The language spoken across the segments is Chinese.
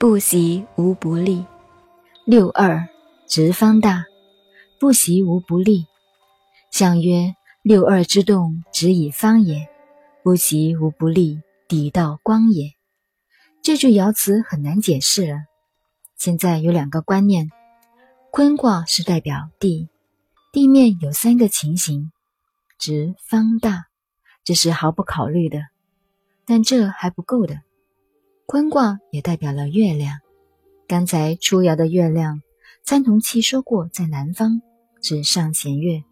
不习无不利。六二直方大，不习无不利。象曰：六二之动，直以方也；不习无不利，抵道光也。这句爻辞很难解释了。现在有两个观念：坤卦是代表地，地面有三个情形，直、方、大，这是毫不考虑的。但这还不够的。坤卦也代表了月亮。刚才初爻的月亮，参同契说过在南方，是上弦月；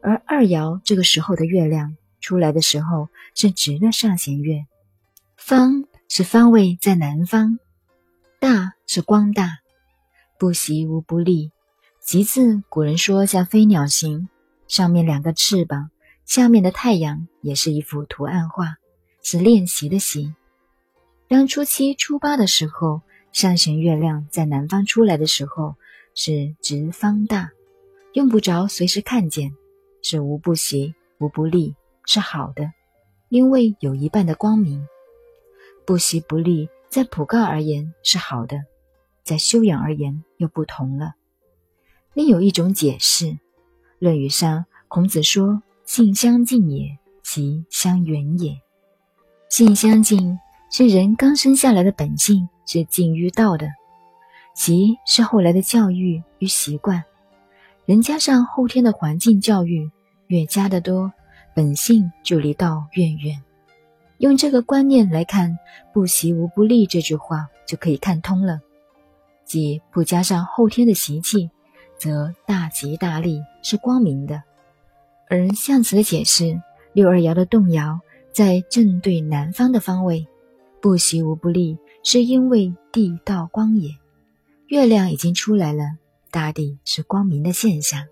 而二爻这个时候的月亮出来的时候是直的上弦月。方是方位在南方，大是光大，不习无不利。习字古人说像飞鸟形，上面两个翅膀，下面的太阳也是一幅图案画，是练习的习。当初七初八的时候。上弦月亮在南方出来的时候是直方大，用不着随时看见，是无不习无不利，是好的，因为有一半的光明。不习不利，在普告而言是好的，在修养而言又不同了。另有一种解释，《论语》上孔子说：“性相近也，习相远也。”性相近是人刚生下来的本性。是近于道的，习是后来的教育与习惯，人加上后天的环境教育，越加的多，本性就离道越远。用这个观念来看“不习无不利”这句话，就可以看通了。即不加上后天的习气，则大吉大利，是光明的。而象辞的解释，六二爻的动摇在正对南方的方位，不习无不利。是因为地道光也，月亮已经出来了，大地是光明的现象。